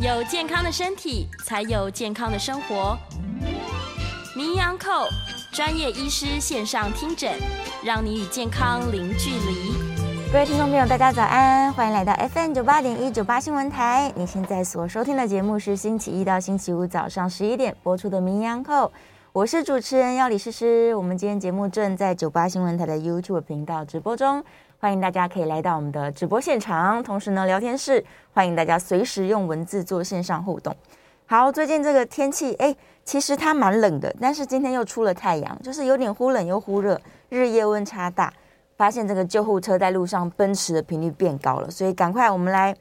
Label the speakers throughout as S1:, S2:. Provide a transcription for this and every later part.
S1: 有健康的身体，才有健康的生活。名医安扣专业医师线上听诊，让你与健康零距离。
S2: 各位听众朋友，大家早安，欢迎来到 FM 九八点一九八新闻台。你现在所收听的节目是星期一到星期五早上十一点播出的名医安扣，我是主持人要李诗诗。我们今天节目正在九八新闻台的 YouTube 频道直播中。欢迎大家可以来到我们的直播现场，同时呢，聊天室欢迎大家随时用文字做线上互动。好，最近这个天气，哎，其实它蛮冷的，但是今天又出了太阳，就是有点忽冷又忽热，日夜温差大。发现这个救护车在路上奔驰的频率变高了，所以赶快我们来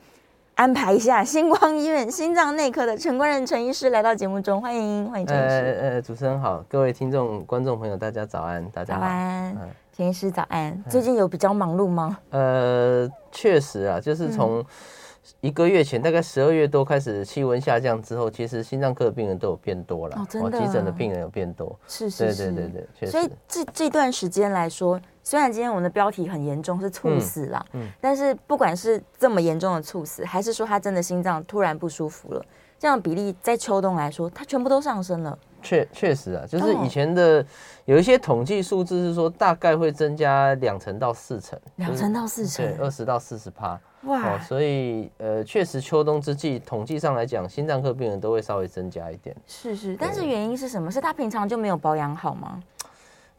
S2: 安排一下星光医院心脏内科的陈冠仁陈医师来到节目中，欢迎欢迎陈医师。
S3: 呃呃，主持人好，各位听众观众朋友，大家早安，大家好。早安。嗯
S2: 田医师早安，最近有比较忙碌吗？
S3: 呃，确实啊，就是从一个月前，大概十二月多开始气温下降之后，其实心脏科的病人都有变多了，哦，真的，急诊的病人有变多，
S2: 是是是，
S3: 对对对对，
S2: 所以这这段时间来说，虽然今天我们的标题很严重，是猝死啦，嗯，但是不管是这么严重的猝死，还是说他真的心脏突然不舒服了，这样的比例在秋冬来说，它全部都上升了。
S3: 确确实啊，就是以前的有一些统计数字是说，大概会增加两成到四成，
S2: 两成到四成，
S3: 对，二十到四十趴。哇、哦，所以呃，确实秋冬之际，统计上来讲，心脏科病人都会稍微增加一点。
S2: 是是，但是原因是什么？是他平常就没有保养好吗？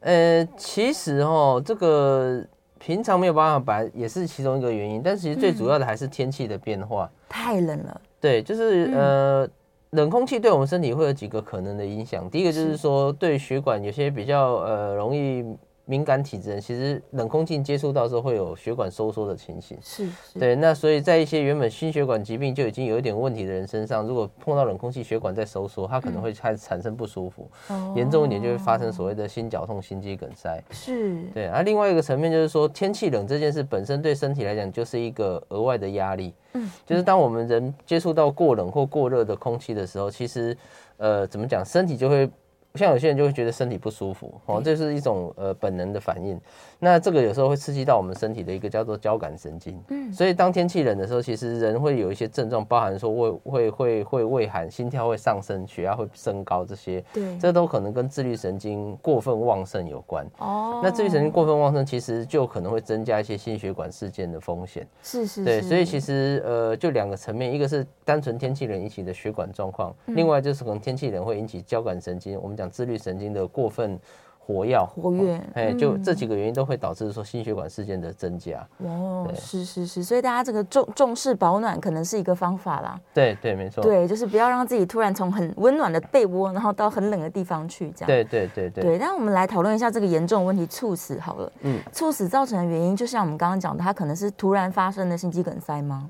S3: 呃，其实哦，这个平常没有保养好，本来也是其中一个原因，但其实最主要的还是天气的变化，
S2: 嗯、太冷了。
S3: 对，就是呃。嗯冷空气对我们身体会有几个可能的影响。第一个就是说，对血管有些比较呃容易。敏感体质人其实冷空气接触到的时候会有血管收缩的情形，
S2: 是，是，
S3: 对。那所以在一些原本心血管疾病就已经有一点问题的人身上，如果碰到冷空气，血管在收缩，它可能会开始产生不舒服，嗯、严重一点就会发生所谓的心绞痛、心肌梗塞。
S2: 是，
S3: 对。而另外一个层面就是说，天气冷这件事本身对身体来讲就是一个额外的压力。嗯，就是当我们人接触到过冷或过热的空气的时候，其实呃怎么讲，身体就会。像有些人就会觉得身体不舒服哦，这是一种呃本能的反应。那这个有时候会刺激到我们身体的一个叫做交感神经。嗯，所以当天气冷的时候，其实人会有一些症状，包含说胃会会会畏寒、心跳会上升、血压会升高这些。对，这都可能跟自律神经过分旺盛有关。哦，那自律神经过分旺盛，其实就可能会增加一些心血管事件的风险。
S2: 是是。
S3: 对，所以其实呃，就两个层面，一个是单纯天气冷引起的血管状况，另外就是可能天气冷会引起交感神经，我们讲。自律神经的过分活药，
S2: 活跃，
S3: 哎，就这几个原因都会导致说心血管事件的增加。
S2: 哦，是是是，所以大家这个重重视保暖可能是一个方法啦。
S3: 对对，没错。
S2: 对，就是不要让自己突然从很温暖的被窝，然后到很冷的地方去，这样。
S3: 对对对对。
S2: 对，那我们来讨论一下这个严重的问题——猝死。好了，嗯，猝死造成的原因，就像我们刚刚讲的，它可能是突然发生的心肌梗塞吗？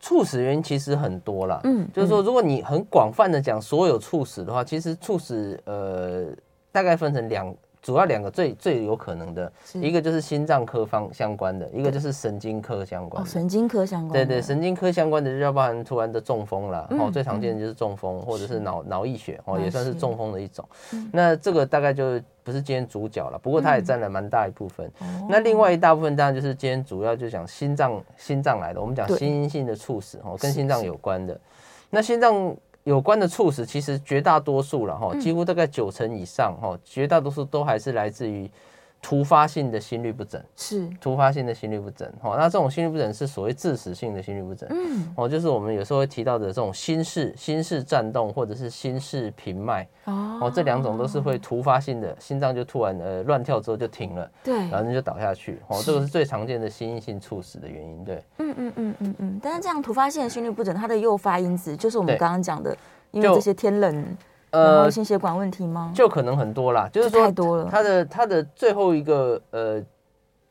S3: 猝死原因其实很多啦，嗯，就是说，如果你很广泛的讲所有猝死的话，其实猝死呃大概分成两，主要两个最最有可能的，一个就是心脏科方相关的，一个就是神经科相关的。
S2: 神经科相关的，
S3: 对对，神经科相关的就要包含突然的中风啦，哦，最常见的就是中风或者是脑脑溢血哦，也算是中风的一种。那这个大概就。不是今天主角了，不过它也占了蛮大一部分。嗯、那另外一大部分当然就是今天主要就讲心脏心脏来的，我们讲心因性的猝死哦，跟心脏有关的。那心脏有关的猝死，其实绝大多数了哈，几乎大概九成以上哈，绝大多数都还是来自于。突发性的心律不整。是。突发性的心律不整，哦，那这种心律不整是所谓致死性的心律不整，嗯，哦，就是我们有时候会提到的这种心室心室颤动或者是心室平脉，哦，这两种都是会突发性的，心脏就突然呃乱跳之后就停了，对，然后就倒下去，哦，这个是最常见的心因性猝死的原因，对，
S2: 嗯嗯嗯嗯嗯，但是这样突发性的心律不整，它的诱发因子就是我们刚刚讲的，因为这些天冷。呃，心血管问题吗？
S3: 就可能很多啦，就是说，太多了。他的他的最后一个呃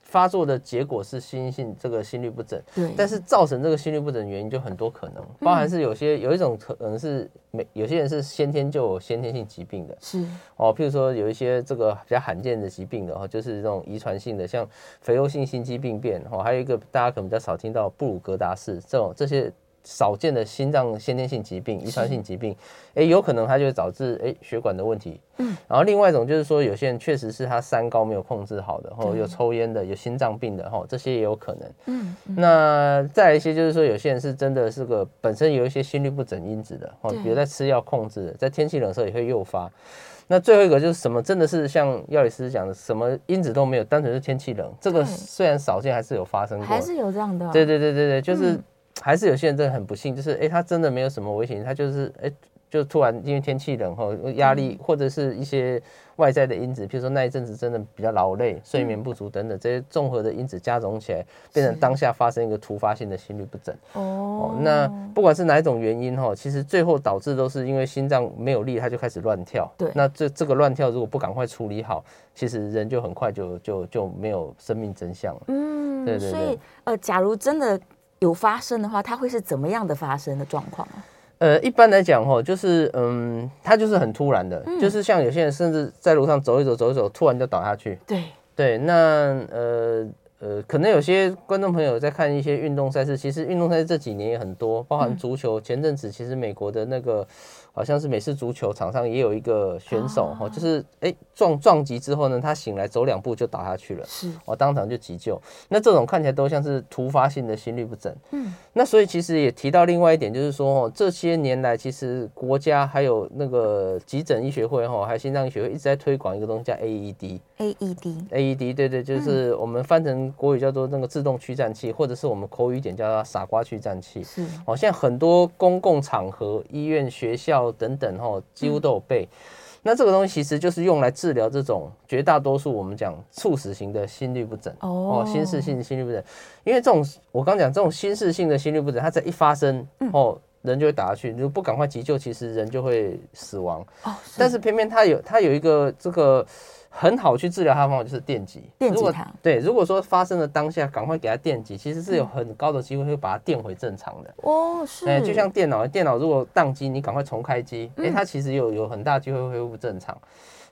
S3: 发作的结果是心性这个心律不整，对。但是造成这个心律不整的原因就很多可能，包含是有些有一种可能是没有些人是先天就有先天性疾病的，是哦，譬如说有一些这个比较罕见的疾病的话，就是这种遗传性的，像肥厚性心肌病变，哦，还有一个大家可能比较少听到布鲁格达氏这种这些。少见的心脏先天性疾病、遗传性疾病，哎，有可能它就会导致哎血管的问题。嗯，然后另外一种就是说，有些人确实是他三高没有控制好的，或有抽烟的、有心脏病的，哈，这些也有可能。嗯，那再来一些就是说，有些人是真的是个本身有一些心律不整因子的，哦，比如在吃药控制的，在天气冷的时候也会诱发。那最后一个就是什么？真的是像药理师讲的，什么因子都没有，单纯是天气冷。这个虽然少见，还是有发生过，
S2: 还是有这样的。
S3: 对对对对对，就是还是有些人真的很不幸，就是哎，他真的没有什么危险，他就是哎。就突然因为天气冷后压力或者是一些外在的因子，比如说那一阵子真的比较劳累、睡眠不足等等这些综合的因子加总起来，变成当下发生一个突发性的心律不整。哦，那不管是哪一种原因哈，其实最后导致都是因为心脏没有力，它就开始乱跳。对，那这这个乱跳如果不赶快处理好，其实人就很快就就就没有生命真相了。嗯，对对对。所以
S2: 呃，假如真的有发生的话，它会是怎么样的发生的状况？
S3: 呃，一般来讲吼，就是嗯，它就是很突然的，嗯、就是像有些人甚至在路上走一走，走一走，突然就倒下去。
S2: 对
S3: 对，那呃呃，可能有些观众朋友在看一些运动赛事，其实运动赛事这几年也很多，包含足球。嗯、前阵子其实美国的那个。好像是美式足球场上也有一个选手哈，就是哎、欸、撞撞击之后呢，他醒来走两步就倒下去了，是，我当场就急救。那这种看起来都像是突发性的心律不整，嗯，那所以其实也提到另外一点，就是说哦，这些年来其实国家还有那个急诊医学会哈，还有心脏医学会一直在推广一个东西叫 AED，AED，AED，对对，就是我们翻成国语叫做那个自动驱颤器，或者是我们口语一点叫做傻瓜驱颤器，是，哦，现在很多公共场合、医院、学校。等等哈，几乎都有备。那这个东西其实就是用来治疗这种绝大多数我们讲猝死型的心律不整哦，心室性的心律不整。因为这种我刚讲这种心室性的心律不整，它在一发生哦，人就会打下去。如果不赶快急救，其实人就会死亡。但是偏偏它有它有一个这个。很好去治疗它的方法就是电击，
S2: 电击它。
S3: 对，如果说发生的当下赶快给它电击，其实是有很高的机会会把它电回正常的。
S2: 哦，是。
S3: 哎，就像电脑，电脑如果宕机，你赶快重开机，哎，它其实有有很大机会恢复正常。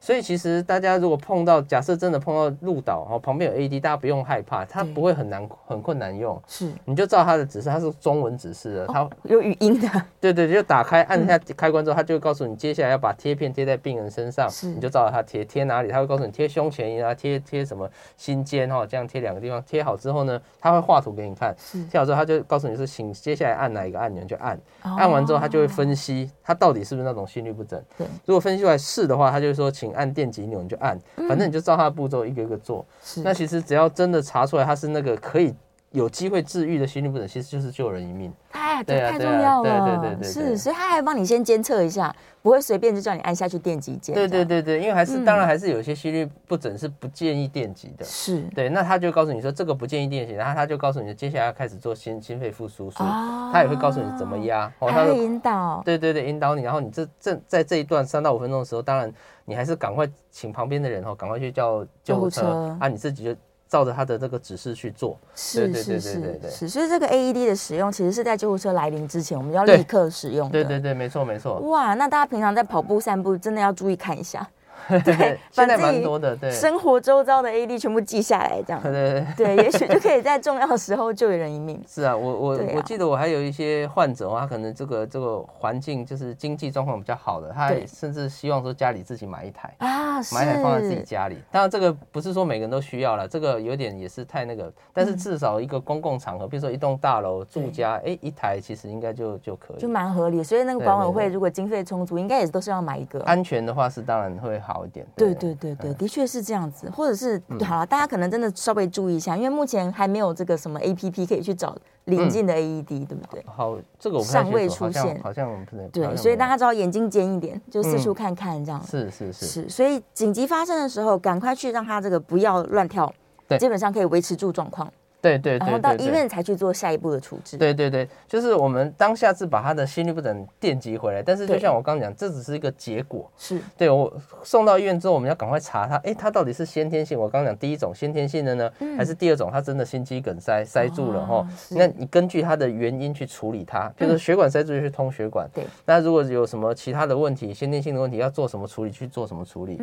S3: 所以其实大家如果碰到，假设真的碰到路倒，然后旁边有 AED，大家不用害怕，它不会很难很困难用。是，你就照它的指示，它是中文指示的，它
S2: 有语音的。
S3: 对对，就打开按一下开关之后，它就会告诉你接下来要把贴片贴在病人身上，你就照着它贴，贴哪里，它会告诉你贴胸前啊，贴贴什么心尖哈，这样贴两个地方，贴好之后呢，它会画图给你看，贴好之后它就告诉你是请接下来按哪一个按钮就按，按完之后它就会分析它到底是不是那种心律不整。对，如果分析出来是的话，它就会说请按电极钮你。就按，反正你就照他的步骤一个一个做。是，那其实只要真的查出来他是那个可以有机会治愈的心律不整，其实就是救人一命。
S2: 哎对，太重要了。对对对对，是，所以他还帮你先监测一下，不会随便就叫你按下去电击键。
S3: 对对对对，因为还是当然还是有些心律不整是不建议电击的。是对，那他就告诉你说这个不建议电击，然后他就告诉你接下来要开始做心心肺复苏术，他也会告诉你怎么压，
S2: 他会引导。对
S3: 对对，引导你，然后你这这在这一段三到五分钟的时候，当然。你还是赶快请旁边的人哦，赶快去叫救护车，啊！你自己就照着他的这个指示去做。
S2: 是是是是，所以这个 AED 的使用，其实是在救护车来临之前，我们要立刻使用。
S3: 对对对，没错没错。
S2: 哇，那大家平常在跑步散步，真的要注意看一下。
S3: 对，现在蛮多的。对，
S2: 生活周遭的 AED 全部记下来，这样。对 对对，对也许就可以在重要的时候救人一命。
S3: 是啊，我我我记得我还有一些患者，他可能这个这个环境就是经济状况比较好的，他甚至希望说家里自己买一台啊，买一台放在自己家里。当然这个不是说每个人都需要了，这个有点也是太那个，但是至少一个公共场合，比如说一栋大楼住家，哎，一台其实应该就就可以，
S2: 就蛮合理。所以那个管委会如果经费充足，应该也都是要买一个。
S3: 安全的话是当然会好一点。
S2: 对对。对对对，的确是这样子，或者是好了，大家可能真的稍微注意一下，因为目前还没有这个什么 APP 可以去找邻近的 AED，对不对？
S3: 好，这个我
S2: 尚未出现，
S3: 好像我们不能
S2: 对，所以大家只要眼睛尖一点，就四处看看这样。
S3: 是是是
S2: 是，所以紧急发生的时候，赶快去让他这个不要乱跳，对，基本上可以维持住状况。
S3: 对对对，
S2: 然后到医院才去做下一步的处置。
S3: 对对对，就是我们当下是把他的心律不整电击回来，但是就像我刚刚讲，这只是一个结果。是对我送到医院之后，我们要赶快查他，哎，他到底是先天性？我刚刚讲第一种先天性的呢，还是第二种他真的心肌梗塞塞住了哈？那你根据他的原因去处理他，就是血管塞住就去通血管。对。那如果有什么其他的问题，先天性的问题要做什么处理？去做什么处理？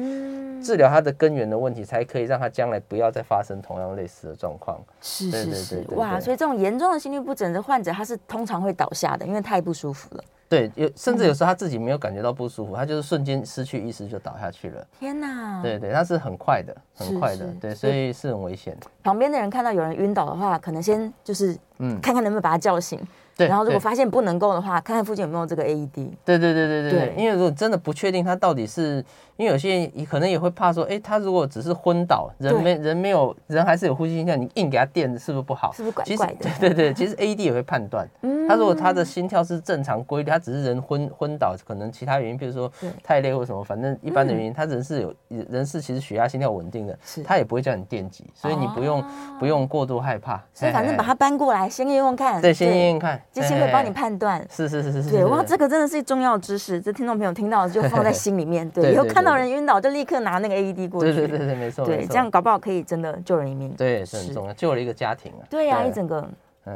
S3: 治疗他的根源的问题，才可以让他将来不要再发生同样类似的状况。是。
S2: 是是是，哇！所以这种严重的心律不整的患者，他是通常会倒下的，因为太不舒服了。
S3: 对，有甚至有时候他自己没有感觉到不舒服，他就是瞬间失去意识就倒下去了。
S2: 天哪！
S3: 对对，他是很快的，很快的，对，所以是很危险。
S2: 旁边的人看到有人晕倒的话，可能先就是嗯，看看能不能把他叫醒。对，然后如果发现不能够的话，看看附近有没有这个 AED。
S3: 对对对对对对，因为如果真的不确定他到底是。因为有些人可能也会怕说，哎，他如果只是昏倒，人没人没有人还是有呼吸现象，你硬给他垫，是不是不好？
S2: 是不是怪怪的？
S3: 对对对，其实 AED 也会判断，他如果他的心跳是正常规律，他只是人昏昏倒，可能其他原因，比如说太累或什么，反正一般的原因，他人是有人是其实血压心跳稳定的，他也不会叫你电击，所以你不用不用过度害怕。
S2: 所以反正把它搬过来，先验验看。
S3: 对，先验验看，
S2: 机器会帮你判断。
S3: 是是是是是。
S2: 对，哇，这个真的是重要知识，这听众朋友听到就放在心里面。对，以后看到人晕倒就立。刻拿那个 AED 过去，
S3: 对对对对，没错，
S2: 对，这样搞不好可以真的救人一命，
S3: 对，是很重要，救了一个家庭啊，
S2: 对呀，一整个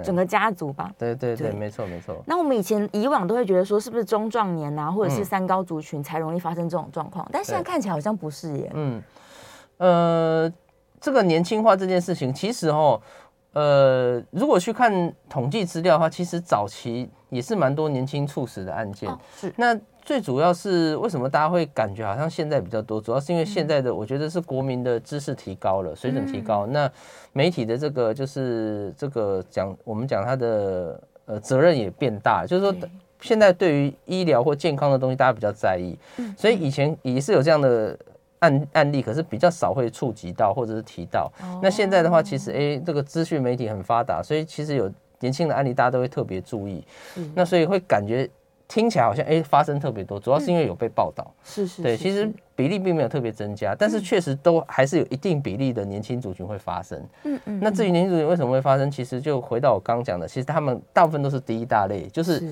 S2: 整个家族吧，
S3: 对对对，没错没错。
S2: 那我们以前以往都会觉得说，是不是中壮年啊，或者是三高族群才容易发生这种状况？但现在看起来好像不是耶。
S3: 嗯，呃，这个年轻化这件事情，其实哦，呃，如果去看统计资料的话，其实早期也是蛮多年轻猝死的案件，是。那。最主要是为什么大家会感觉好像现在比较多？主要是因为现在的我觉得是国民的知识提高了，水准提高。那媒体的这个就是这个讲我们讲它的呃责任也变大，就是说现在对于医疗或健康的东西大家比较在意，所以以前也是有这样的案案例，可是比较少会触及到或者是提到。那现在的话，其实诶这个资讯媒体很发达，所以其实有年轻的案例大家都会特别注意。那所以会感觉。听起来好像哎，发生特别多，主要是因为有被报道。
S2: 是是，
S3: 对，其实比例并没有特别增加，但是确实都还是有一定比例的年轻族群会发生。嗯嗯。那至于年轻族群为什么会发生，其实就回到我刚讲的，其实他们大部分都是第一大类，就是。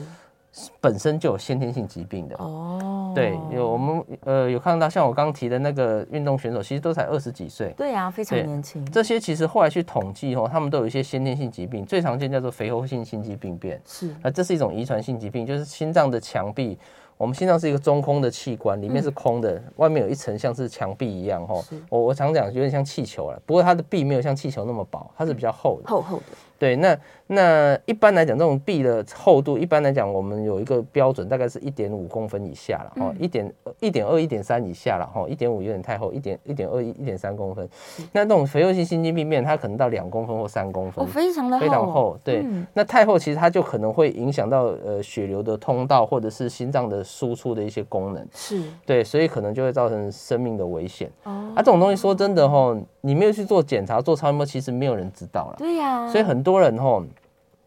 S3: 本身就有先天性疾病的。哦，对，有我们呃有看到像我刚提的那个运动选手，其实都才二十几岁，
S2: 对啊，非常年轻。
S3: 这些其实后来去统计哦，他们都有一些先天性疾病，最常见叫做肥厚性心肌病变，是。啊，这是一种遗传性疾病，就是心脏的墙壁，我们心脏是一个中空的器官，里面是空的，嗯、外面有一层像是墙壁一样哈。我我常讲有点像气球了，不过它的壁没有像气球那么薄，它是比较厚的，
S2: 厚厚的。
S3: 对，那那一般来讲，这种壁的厚度，一般来讲，我们有一个标准，大概是一点五公分以下了，哦、嗯，一点一点二、一点三以下了，哦，一点五有点太厚，一点一点二、一点三公分。那这种肥厚性心肌病变，它可能到两公分或三公分，
S2: 哦，非常的厚，
S3: 非常厚。对，嗯、那太厚其实它就可能会影响到呃血流的通道，或者是心脏的输出的一些功能。是，对，所以可能就会造成生命的危险。哦，啊，这种东西说真的哈，你没有去做检查、做超音波，其实没有人知道了。对呀、啊，所以很多人吼。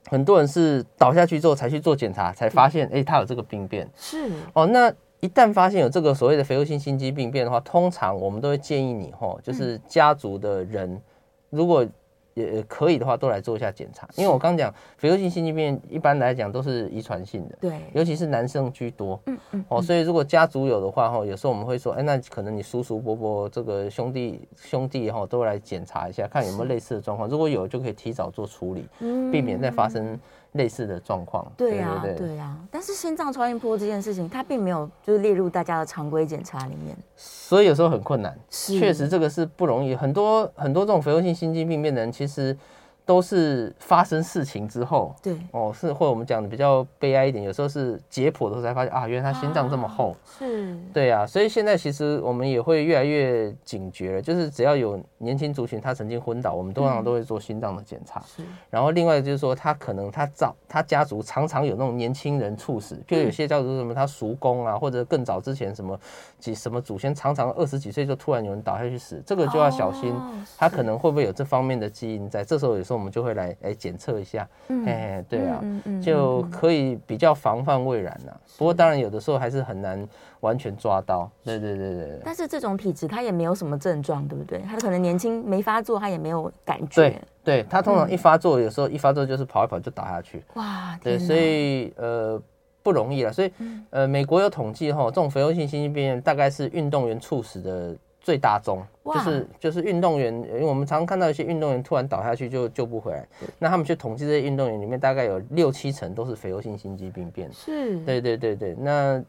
S3: 很多人是倒下去之后才去做检查，才发现，哎、欸，他有这个病变。是哦，那一旦发现有这个所谓的肥厚性心肌病变的话，通常我们都会建议你，吼，就是家族的人，如果。也可以的话，都来做一下检查，因为我刚讲肥厚性心肌病一般来讲都是遗传性的，对，尤其是男生居多，嗯嗯，哦，所以如果家族有的话，哈，有时候我们会说，哎，那可能你叔叔伯伯这个兄弟兄弟哈，都来检查一下，看有没有类似的状况，如果有就可以提早做处理，避免再发生。类似的状况，
S2: 对呀，对呀，但是心脏超音波这件事情，它并没有就是列入大家的常规检查里面，
S3: 所以有时候很困难。确实这个是不容易，很多很多这种肥厚性心肌病变的人，其实。都是发生事情之后，对。哦，是或者我们讲的比较悲哀一点，有时候是解剖的时候才发现啊，原来他心脏这么厚，啊、是，对啊，所以现在其实我们也会越来越警觉了，就是只要有年轻族群他曾经昏倒，我们通常都会做心脏的检查，是、嗯，然后另外就是说他可能他早他家族常常有那种年轻人猝死，譬如有些叫做什么他叔公啊，或者更早之前什么几什么祖先常常二十几岁就突然有人倒下去死，这个就要小心，哦、他可能会不会有这方面的基因在，这时候也是。我们就会来来检测一下，哎，对啊，就可以比较防范未然了。不过当然有的时候还是很难完全抓到。对对对对。
S2: 但是这种体质他也没有什么症状，对不对？他可能年轻没发作，他也没有感觉。
S3: 对对，他通常一发作，有时候一发作就是跑一跑就倒下去。哇，对，所以呃不容易了。所以呃，美国有统计哈，这种肥厚性心肌病大概是运动员猝死的。最大宗就是就是运动员，因为我们常常看到一些运动员突然倒下去就救不回来，那他们去统计这些运动员里面，大概有六七成都是肥厚性心肌病变。是，对对对对，那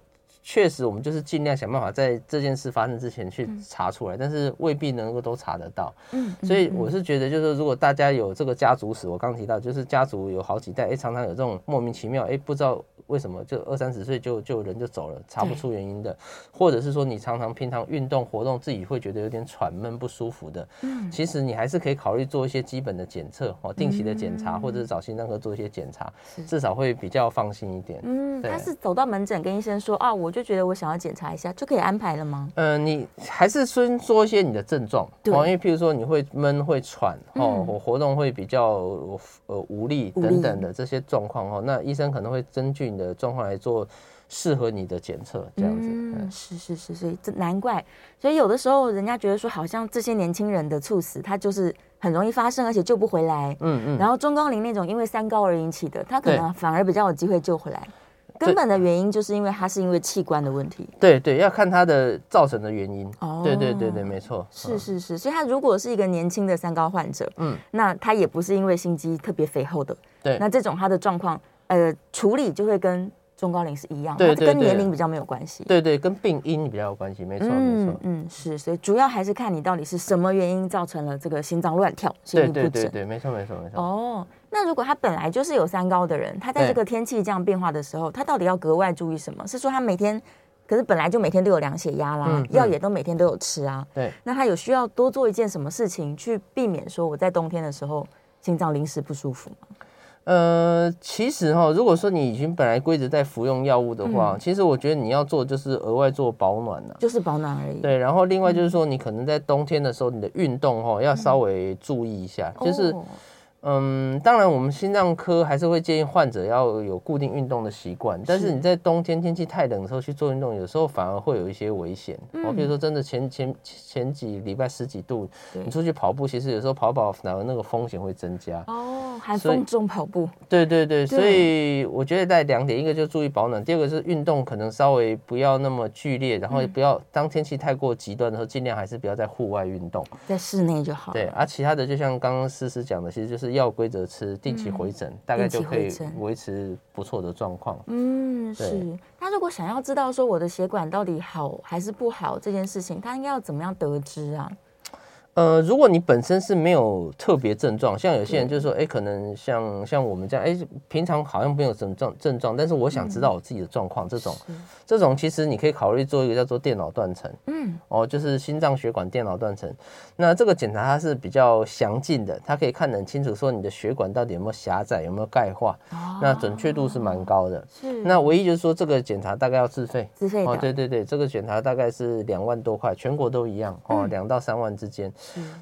S3: 确实我们就是尽量想办法在这件事发生之前去查出来，嗯、但是未必能够都查得到。嗯，所以我是觉得，就是如果大家有这个家族史，我刚提到，就是家族有好几代，哎、欸，常常有这种莫名其妙，哎、欸，不知道。为什么就二三十岁就就人就走了，查不出原因的，或者是说你常常平常运动活动自己会觉得有点喘闷不舒服的，嗯，其实你还是可以考虑做一些基本的检测哦，定期的检查，或者是找心脏科做一些检查，至少会比较放心一点。嗯，他
S2: 是走到门诊跟医生说啊，我就觉得我想要检查一下，就可以安排了吗？
S3: 嗯，你还是先说一些你的症状，对，因为譬如说你会闷会喘哦，我活动会比较呃无力等等的这些状况哦，那医生可能会根据你的状况来做适合你的检测，这样子。
S2: 嗯，是是是，所以这难怪。所以有的时候人家觉得说，好像这些年轻人的猝死，他就是很容易发生，而且救不回来。嗯嗯。然后中高龄那种因为三高而引起的，他可能反而比较有机会救回来。根本的原因就是因为他是因为器官的问题。
S3: 对对，要看他的造成的原因。哦。对对对对，没错。
S2: 是是是，所以他如果是一个年轻的三高患者，嗯，那他也不是因为心肌特别肥厚的。对。那这种他的状况。呃，处理就会跟中高龄是一样，对，跟年龄比较没有关系。
S3: 对对，跟病因比较有关系，没错没错。
S2: 嗯，是，所以主要还是看你到底是什么原因造成了这个心脏乱跳、心律不整。
S3: 对对对，没错没错没错。
S2: 哦，那如果他本来就是有三高的人，他在这个天气这样变化的时候，他到底要格外注意什么？是说他每天，可是本来就每天都有量血压啦，药也都每天都有吃啊。对。那他有需要多做一件什么事情去避免说我在冬天的时候心脏临时不舒服吗？
S3: 呃，其实哈，如果说你已经本来规则在服用药物的话，嗯、其实我觉得你要做就是额外做保暖了，
S2: 就是保暖而已。
S3: 对，然后另外就是说，你可能在冬天的时候，你的运动哈要稍微注意一下，嗯、就是。哦嗯，当然，我们心脏科还是会建议患者要有固定运动的习惯。但是你在冬天天气太冷的时候去做运动，有时候反而会有一些危险。哦，比如说真的前前前几礼拜十几度，你出去跑步，其实有时候跑跑反而那个风险会增加。
S2: 哦，寒风中跑步。
S3: 对对对，所以我觉得在两点，一个就注意保暖，第二个是运动可能稍微不要那么剧烈，然后也不要当天气太过极端的时候，尽量还是不要在户外运动，
S2: 在室内就好。
S3: 对，而其他的就像刚刚思思讲的，其实就是。要规则吃，定期回诊，嗯、大概就可以维持不错的状况。嗯，
S2: 是。他如果想要知道说我的血管到底好还是不好这件事情，他应该要怎么样得知啊？
S3: 呃，如果你本身是没有特别症状，像有些人就是说，哎对，可能像像我们这样，哎，平常好像没有什么症症状，但是我想知道我自己的状况，嗯、这种，这种其实你可以考虑做一个叫做电脑断层，嗯，哦，就是心脏血管电脑断层。那这个检查它是比较详尽的，它可以看得很清楚，说你的血管到底有没有狭窄，有没有钙化，哦、那准确度是蛮高的。是，那唯一就是说这个检查大概要自费，
S2: 自费。
S3: 哦，对对对，这个检查大概是两万多块，全国都一样，哦，两、嗯、到三万之间。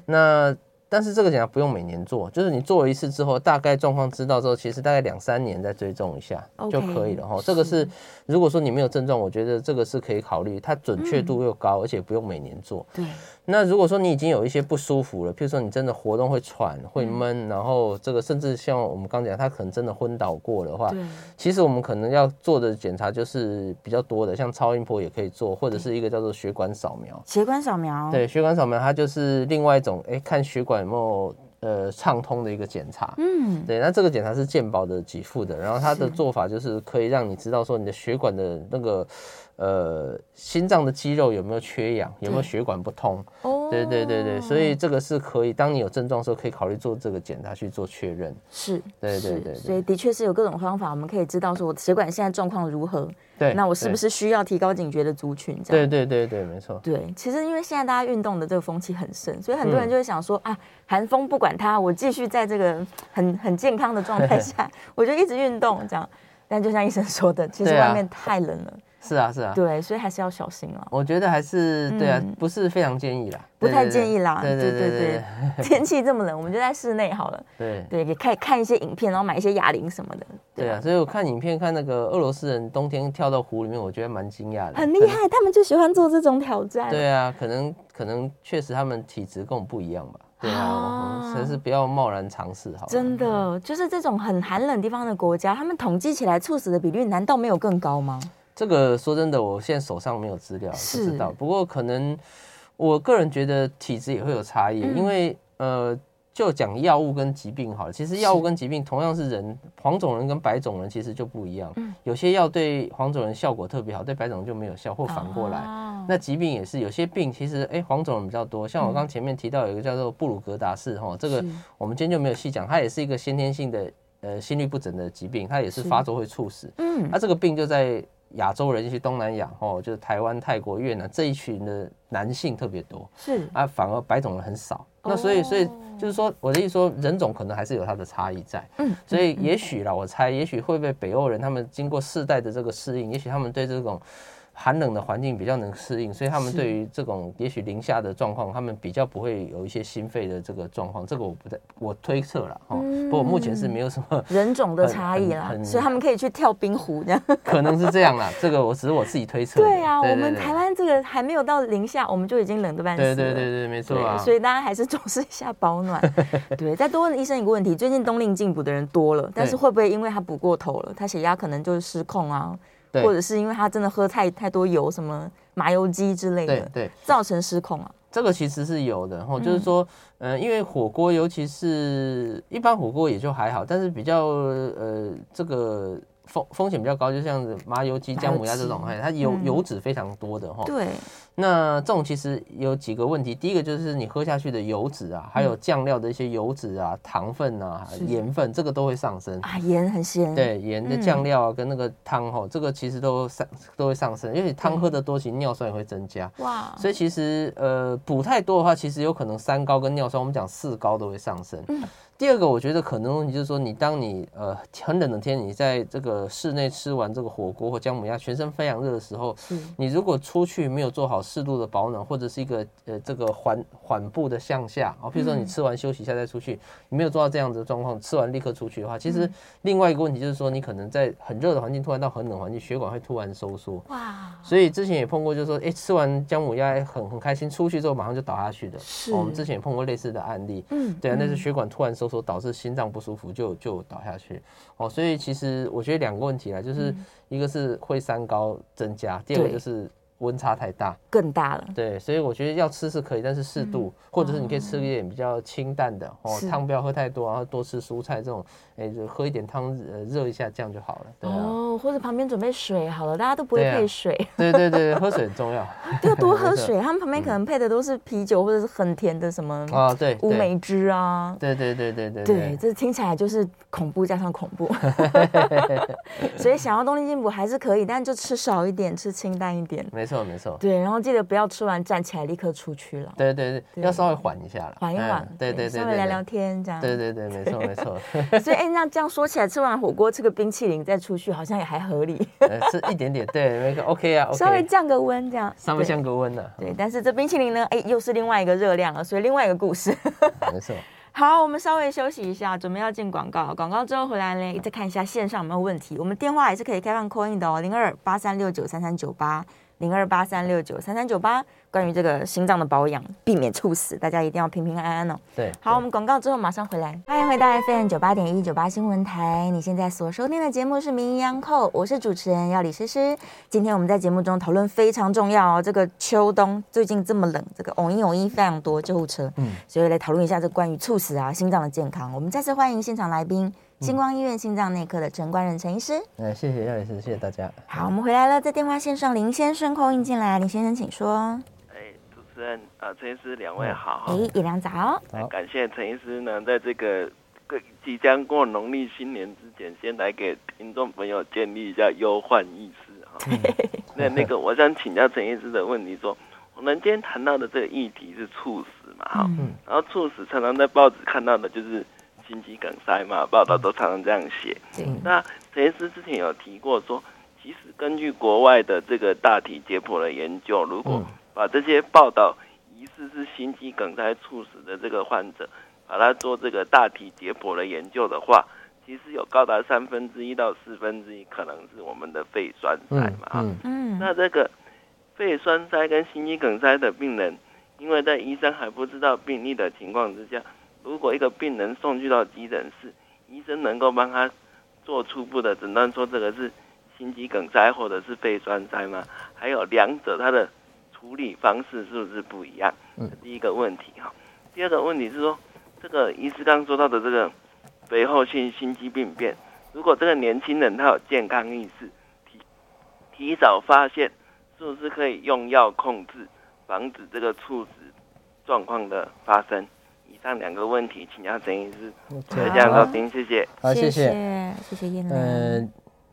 S3: 那但是这个检查不用每年做，就是你做了一次之后，大概状况知道之后，其实大概两三年再追踪一下就可以了哈。这个是，如果说你没有症状，我觉得这个是可以考虑，它准确度又高，嗯、而且不用每年做。对。那如果说你已经有一些不舒服了，譬如说你真的活动会喘、会闷，嗯、然后这个甚至像我们刚讲，他可能真的昏倒过的话，对其实我们可能要做的检查就是比较多的，像超音波也可以做，或者是一个叫做血管扫描。
S2: 血管扫描。
S3: 对，血管扫描它就是另外一种，哎，看血管有没有呃畅通的一个检查。嗯，对，那这个检查是健保的给付的，然后它的做法就是可以让你知道说你的血管的那个。呃，心脏的肌肉有没有缺氧？有没有血管不通？哦，对对对对，所以这个是可以，当你有症状的时候，可以考虑做这个检查去做确认。
S2: 是，
S3: 对对对，
S2: 所以的确是有各种方法，我们可以知道说我的血管现在状况如何。对，那我是不是需要提高警觉的族群？这样。
S3: 对对对对，没错。
S2: 对，其实因为现在大家运动的这个风气很盛，所以很多人就会想说啊，寒风不管它，我继续在这个很很健康的状态下，我就一直运动这样。但就像医生说的，其实外面太冷了。
S3: 是啊，是啊，
S2: 对，所以还是要小心啊。
S3: 我觉得还是对啊，不是非常建议啦，
S2: 不太建议啦。对对对对，天气这么冷，我们就在室内好了。对对，也看看一些影片，然后买一些哑铃什么的。
S3: 对啊，所以我看影片，看那个俄罗斯人冬天跳到湖里面，我觉得蛮惊讶的。
S2: 很厉害，他们就喜欢做这种挑战。
S3: 对啊，可能可能确实他们体质跟我们不一样吧。对啊，还是不要贸然尝试好。
S2: 真的，就是这种很寒冷地方的国家，他们统计起来猝死的比率难道没有更高吗？
S3: 这个说真的，我现在手上没有资料，不知道。不过可能我个人觉得体质也会有差异，嗯、因为呃，就讲药物跟疾病好了，其实药物跟疾病同样是人，黄种人跟白种人其实就不一样。嗯，有些药对黄种人效果特别好，对白种人就没有效，或反过来。哦、那疾病也是，有些病其实哎、欸、黄种人比较多，像我刚前面提到有一个叫做布鲁格达氏哈，这个我们今天就没有细讲，它也是一个先天性的呃心律不整的疾病，它也是发作会猝死。嗯，那、啊、这个病就在亚洲人，去东南亚哦，就是台湾、泰国、越南这一群的男性特别多。是啊，反而白种人很少。那所以，所以就是说，我的意思说，人种可能还是有它的差异在。嗯，所以也许啦，我猜，也许会被北欧人他们经过世代的这个适应，也许他们对这种。寒冷的环境比较能适应，所以他们对于这种也许零下的状况，他们比较不会有一些心肺的这个状况。这个我不太，我推测了哈。不过目前是没有什么
S2: 人种的差异啦，所以他们可以去跳冰湖这样。
S3: 可能是这样啦，这个我只是我自己推测。
S2: 对啊，我们台湾这个还没有到零下，我们就已经冷得半死。
S3: 对对对对，没错啊。
S2: 所以大家还是重视一下保暖。对，再多问医生一个问题：最近冬令进补的人多了，但是会不会因为他补过头了，他血压可能就是失控啊？或者是因为他真的喝太太多油，什么麻油鸡之类的，对，对，造成失控啊。
S3: 这个其实是有的，然后就是说，嗯，因为火锅，尤其是一般火锅也就还好，但是比较呃这个风风险比较高，就像是麻油鸡、姜母鸭这种，它油油脂非常多的哈。对。那这种其实有几个问题，第一个就是你喝下去的油脂啊，还有酱料的一些油脂啊、糖分啊、盐分，这个都会上升
S2: 啊。盐很咸。
S3: 对，盐的酱料啊，跟那个汤哈，这个其实都上都会上升，因为汤喝的多，其实尿酸也会增加。哇。所以其实呃补太多的话，其实有可能三高跟尿酸，我们讲四高都会上升。嗯。第二个，我觉得可能问题就是说，你当你呃很冷的天，你在这个室内吃完这个火锅或姜母鸭，全身非常热的时候，你如果出去没有做好适度的保暖，或者是一个呃这个缓缓步的向下啊，比如说你吃完休息一下再出去，你没有做到这样子的状况，吃完立刻出去的话，其实另外一个问题就是说，你可能在很热的环境突然到很冷环境，血管会突然收缩。哇！所以之前也碰过，就是说，哎，吃完姜母鸭很很开心，出去之后马上就倒下去的。是。我们之前也碰过类似的案例。嗯。对啊，那是血管突然收缩导致心脏不舒服就就倒下去。哦，所以其实我觉得两个问题啊，就是一个是会三高增加，第二个就是。温差太大，
S2: 更大了。
S3: 对，所以我觉得要吃是可以，但是适度，或者是你可以吃一点比较清淡的哦，汤不要喝太多，然后多吃蔬菜这种，哎，就喝一点汤，呃，热一下这样就好了。对
S2: 哦，或者旁边准备水好了，大家都不会配水。
S3: 对对对，喝水很重要，
S2: 要多喝水。他们旁边可能配的都是啤酒或者是很甜的什么啊，对，乌梅汁啊。
S3: 对对对对对。
S2: 对，这听起来就是恐怖加上恐怖。所以想要冬令进补还是可以，但就吃少一点，吃清淡一点。
S3: 没错没错，
S2: 对，然后记得不要吃完站起来立刻出去了。
S3: 对对对，要稍微缓一下了，
S2: 缓一缓。对对对，稍微聊聊天这样。
S3: 对对对，没错没错。
S2: 所以哎，那这样说起来，吃完火锅吃个冰淇淋再出去，好像也还合理。
S3: 吃一点点，对，没错，OK 啊，
S2: 稍微降个温这样。
S3: 稍微降个温的。
S2: 对，但是这冰淇淋呢，哎，又是另外一个热量了，所以另外一个故事。
S3: 没错。
S2: 好，我们稍微休息一下，准备要进广告。广告之后回来呢，再看一下线上有没有问题。我们电话还是可以开放 call in 的哦，零二八三六九三三九八。零二八三六九三三九八，关于这个心脏的保养，避免猝死，大家一定要平平安安哦。对，好，我们广告之后马上回来。欢迎回到 FM 九八点一九八新闻台，你现在所收听的节目是《名医央叩》，我是主持人要李诗诗。今天我们在节目中讨论非常重要哦，这个秋冬最近这么冷，这个嗡一嗡一非常多救护车，嗯，所以来讨论一下这关于猝死啊、心脏的健康。我们再次欢迎现场来宾。新光医院心脏内科的陈冠仁陈医师，
S3: 哎，谢谢廖医师，谢谢大家。
S2: 好，我们回来了，在电话线上林先生空音进来，林先生请说。
S4: 哎，主持人啊，陈医师两位好。
S2: 哎，叶良早。
S4: 好，感谢陈医师呢，在这个即将过农历新年之前，先来给听众朋友建立一下忧患意识哈。那那个，我想请教陈医师的问题说，我们今天谈到的这个议题是猝死嘛？哈，嗯，然后猝死常常在报纸看到的就是。心肌梗塞嘛，报道都常常这样写。嗯、那陈医师之前有提过说，其实根据国外的这个大体解剖的研究，如果把这些报道疑似是心肌梗塞猝死的这个患者，把它做这个大体解剖的研究的话，其实有高达三分之一到四分之一可能是我们的肺栓塞嘛。嗯嗯。那这个肺栓塞跟心肌梗塞的病人，因为在医生还不知道病例的情况之下。如果一个病人送去到急诊室，医生能够帮他做初步的诊断，说这个是心肌梗塞或者是肺栓塞吗？还有两者它的处理方式是不是不一样？这第一个问题哈。第二个问题是说，这个医师刚说到的这个肥厚性心肌病变，如果这个年轻人他有健康意识，提提早发现，是不是可以用药控制，防止这个猝死状况的发生？以上两个问题，请教陈医师。就这样到您，谢谢。
S3: 好，谢谢，
S2: 谢谢燕良。
S3: 呃，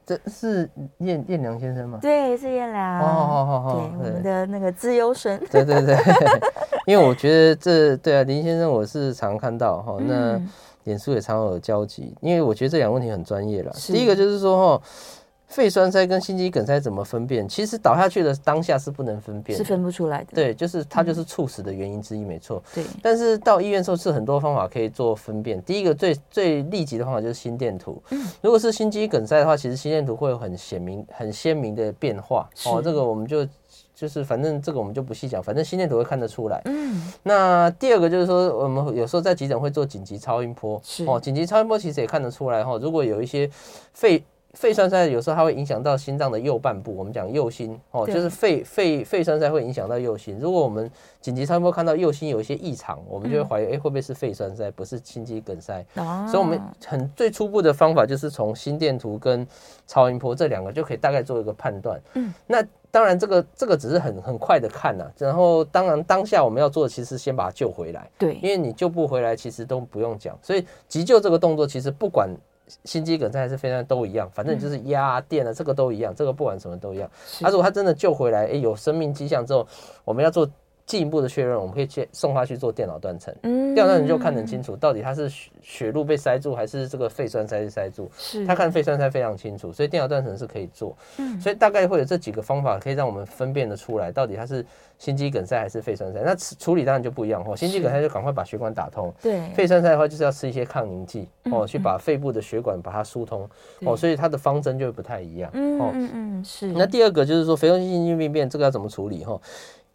S3: 这是燕燕良先生吗？
S2: 对，是燕良。
S3: 哦，好好好，
S2: 对，我们的那个资优生。
S3: 对对对，因为我觉得这对啊，林先生我是常看到哈，那脸书也常有交集，因为我觉得这两个问题很专业了。第一个就是说哈。肺栓塞跟心肌梗塞怎么分辨？其实倒下去的当下是不能分辨，
S2: 是分不出来的。
S3: 对，就是它就是猝死的原因之一，没错。
S2: 对。
S3: 但是到医院时候是很多方法可以做分辨。第一个最最立即的方法就是心电图。嗯。如果是心肌梗塞的话，其实心电图会有很显明、很鲜明的变化。哦，这个我们就就是反正这个我们就不细讲，反正心电图会看得出来。嗯。那第二个就是说，我们有时候在急诊会做紧急超音波。是。哦，紧急超音波其实也看得出来哈，如果有一些肺。肺栓塞有时候它会影响到心脏的右半部，我们讲右心哦，就是肺肺肺栓塞会影响到右心。如果我们紧急超音波看到右心有一些异常，我们就会怀疑，哎、嗯欸，会不会是肺栓塞，不是心肌梗塞？哦、所以，我们很最初步的方法就是从心电图跟超音波这两个就可以大概做一个判断。嗯，那当然这个这个只是很很快的看呐、啊，然后当然当下我们要做的其实先把它救回来。对，因为你救不回来，其实都不用讲。所以急救这个动作其实不管。心肌梗塞还是肺脏都一样，反正就是压电了，这个都一样，这个不管什么都一样。他、啊、如果他真的救回来，哎，有生命迹象之后，我们要做。进一步的确认，我们可以去送他去做电脑断层。嗯，电脑断层就看得很清楚，到底他是血血路被塞住，还是这个肺栓塞塞住。是，他看肺栓塞非常清楚，所以电脑断层是可以做。嗯，所以大概会有这几个方法，可以让我们分辨得出来，到底他是心肌梗塞还是肺栓塞。那处理当然就不一样哦。心肌梗塞就赶快把血管打通。对。肺栓塞的话，就是要吃一些抗凝剂哦，去把肺部的血管把它疏通哦。所以它的方针就会不太一样。嗯嗯嗯，是。那第二个就是说，肥厚性心肌病变这个要怎么处理哈？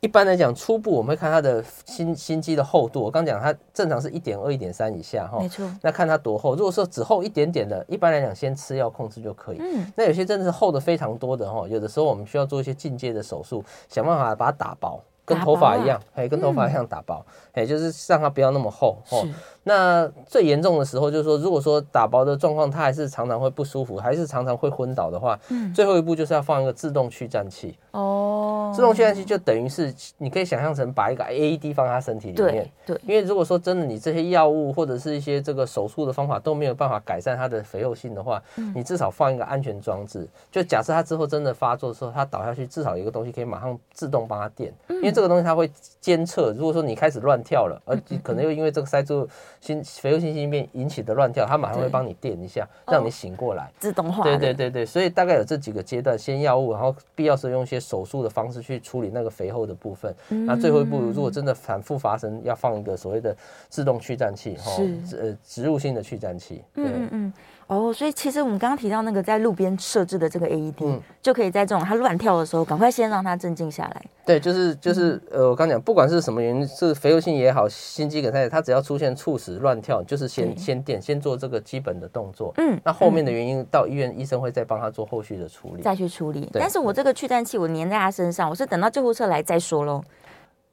S3: 一般来讲，初步我们会看他的心心肌的厚度。我刚讲，它正常是一点二、一点三以下，哈，没错。那看它多厚，如果说只厚一点点的，一般来讲先吃药控制就可以。嗯。那有些真的是厚的非常多的，哈，有的时候我们需要做一些进阶的手术，想办法把它打薄，跟头发一样，哎，跟头发一样打薄，哎，就是让它不要那么厚。是。那最严重的时候，就是说，如果说打薄的状况，它还是常常会不舒服，还是常常会昏倒的话，嗯，最后一步就是要放一个自动去颤器。哦，自动去颤器就等于是你可以想象成把一个 AED 放在他身体里面。对，对，因为如果说真的你这些药物或者是一些这个手术的方法都没有办法改善它的肥厚性的话，嗯，你至少放一个安全装置，就假设他之后真的发作的时候，他倒下去，至少有一个东西可以马上自动帮他电，因为这个东西它会监测，如果说你开始乱跳了，而可能又因为这个塞住。心肥厚性心肌病引起的乱跳，它马上会帮你垫一下，让你醒过来，哦、自动化。对对对对，所以大概有这几个阶段，先药物，然后必要时用一些手术的方式去处理那个肥厚的部分。那、嗯、最后一步，如果真的反复发生，要放一个所谓的自动去颤器，哈，呃，植入性的去颤器。对。嗯嗯。
S2: 哦，所以其实我们刚刚提到那个在路边设置的这个 AED，嗯，就可以在这种它乱跳的时候，赶快先让它镇静下来。
S3: 对，就是就是呃，我刚讲，不管是什么原因，是肥厚性也好，心肌梗塞，它只要出现猝死、乱跳，就是先先电，先做这个基本的动作。嗯，那后面的原因到医院，医生会再帮他做后续的处理，
S2: 再去处理。但是我这个去颤器，我粘在他身上，我是等到救护车来再说喽。